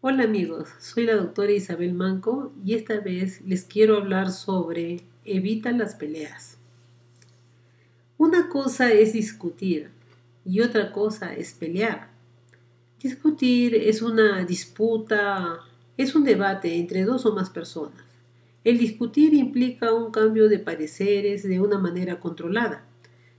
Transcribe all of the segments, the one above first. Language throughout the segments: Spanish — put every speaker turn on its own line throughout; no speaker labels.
Hola amigos, soy la doctora Isabel Manco y esta vez les quiero hablar sobre evita las peleas. Una cosa es discutir y otra cosa es pelear. Discutir es una disputa, es un debate entre dos o más personas. El discutir implica un cambio de pareceres de una manera controlada,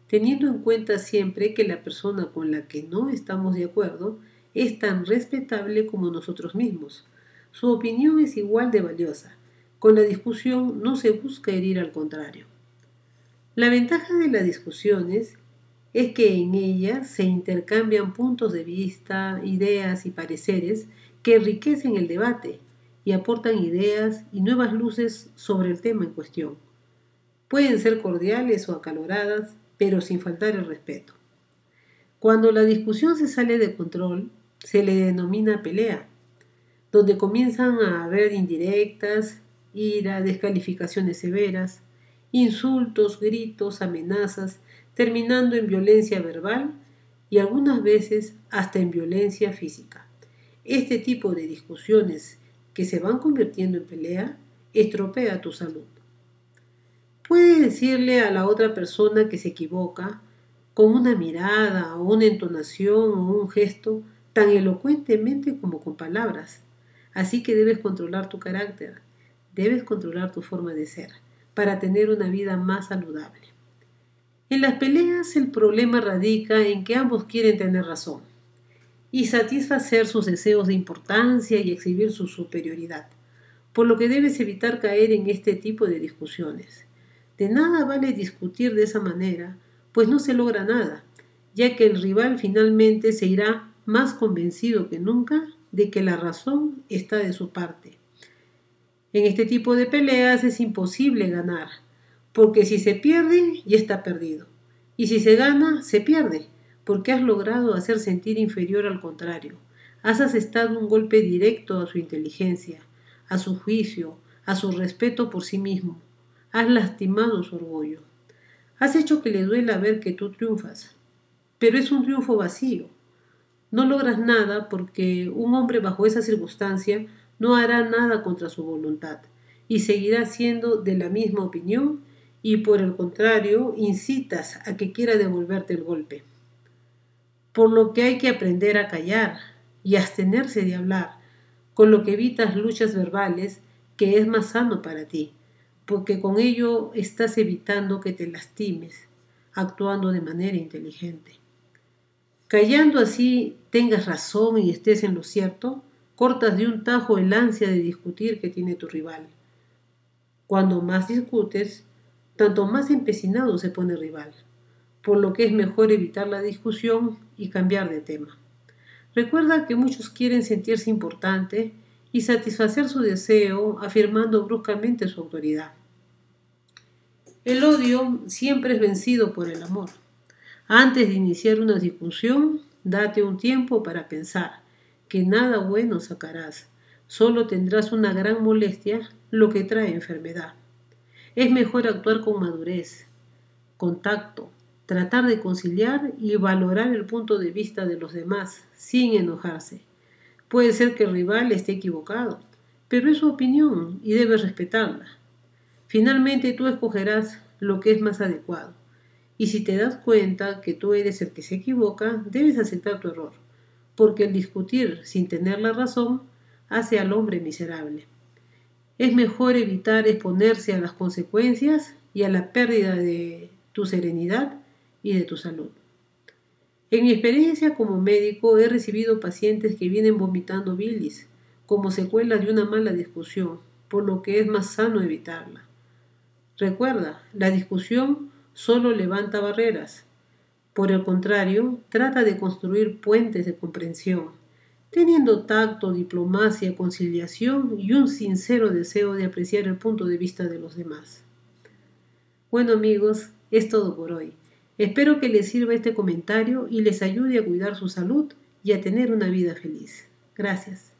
teniendo en cuenta siempre que la persona con la que no estamos de acuerdo es tan respetable como nosotros mismos. Su opinión es igual de valiosa. Con la discusión no se busca herir al contrario. La ventaja de las discusiones es que en ellas se intercambian puntos de vista, ideas y pareceres que enriquecen el debate y aportan ideas y nuevas luces sobre el tema en cuestión. Pueden ser cordiales o acaloradas, pero sin faltar el respeto. Cuando la discusión se sale de control, se le denomina pelea, donde comienzan a haber indirectas, ira, descalificaciones severas, insultos, gritos, amenazas, terminando en violencia verbal y algunas veces hasta en violencia física. Este tipo de discusiones que se van convirtiendo en pelea estropea tu salud. Puede decirle a la otra persona que se equivoca con una mirada o una entonación o un gesto tan elocuentemente como con palabras. Así que debes controlar tu carácter, debes controlar tu forma de ser para tener una vida más saludable. En las peleas el problema radica en que ambos quieren tener razón y satisfacer sus deseos de importancia y exhibir su superioridad, por lo que debes evitar caer en este tipo de discusiones. De nada vale discutir de esa manera, pues no se logra nada, ya que el rival finalmente se irá más convencido que nunca de que la razón está de su parte. En este tipo de peleas es imposible ganar, porque si se pierde, ya está perdido. Y si se gana, se pierde, porque has logrado hacer sentir inferior al contrario. Has asestado un golpe directo a su inteligencia, a su juicio, a su respeto por sí mismo. Has lastimado su orgullo. Has hecho que le duela ver que tú triunfas. Pero es un triunfo vacío no logras nada porque un hombre bajo esa circunstancia no hará nada contra su voluntad y seguirá siendo de la misma opinión y por el contrario incitas a que quiera devolverte el golpe. Por lo que hay que aprender a callar y abstenerse de hablar, con lo que evitas luchas verbales que es más sano para ti, porque con ello estás evitando que te lastimes, actuando de manera inteligente. Callando así tengas razón y estés en lo cierto, cortas de un tajo el ansia de discutir que tiene tu rival. Cuando más discutes, tanto más empecinado se pone el rival, por lo que es mejor evitar la discusión y cambiar de tema. Recuerda que muchos quieren sentirse importante y satisfacer su deseo afirmando bruscamente su autoridad. El odio siempre es vencido por el amor. Antes de iniciar una discusión, date un tiempo para pensar, que nada bueno sacarás, solo tendrás una gran molestia, lo que trae enfermedad. Es mejor actuar con madurez, contacto, tratar de conciliar y valorar el punto de vista de los demás sin enojarse. Puede ser que el rival esté equivocado, pero es su opinión y debes respetarla. Finalmente tú escogerás lo que es más adecuado. Y si te das cuenta que tú eres el que se equivoca, debes aceptar tu error, porque el discutir sin tener la razón hace al hombre miserable. Es mejor evitar exponerse a las consecuencias y a la pérdida de tu serenidad y de tu salud. En mi experiencia como médico he recibido pacientes que vienen vomitando bilis como secuela de una mala discusión, por lo que es más sano evitarla. Recuerda, la discusión solo levanta barreras. Por el contrario, trata de construir puentes de comprensión, teniendo tacto, diplomacia, conciliación y un sincero deseo de apreciar el punto de vista de los demás. Bueno amigos, es todo por hoy. Espero que les sirva este comentario y les ayude a cuidar su salud y a tener una vida feliz. Gracias.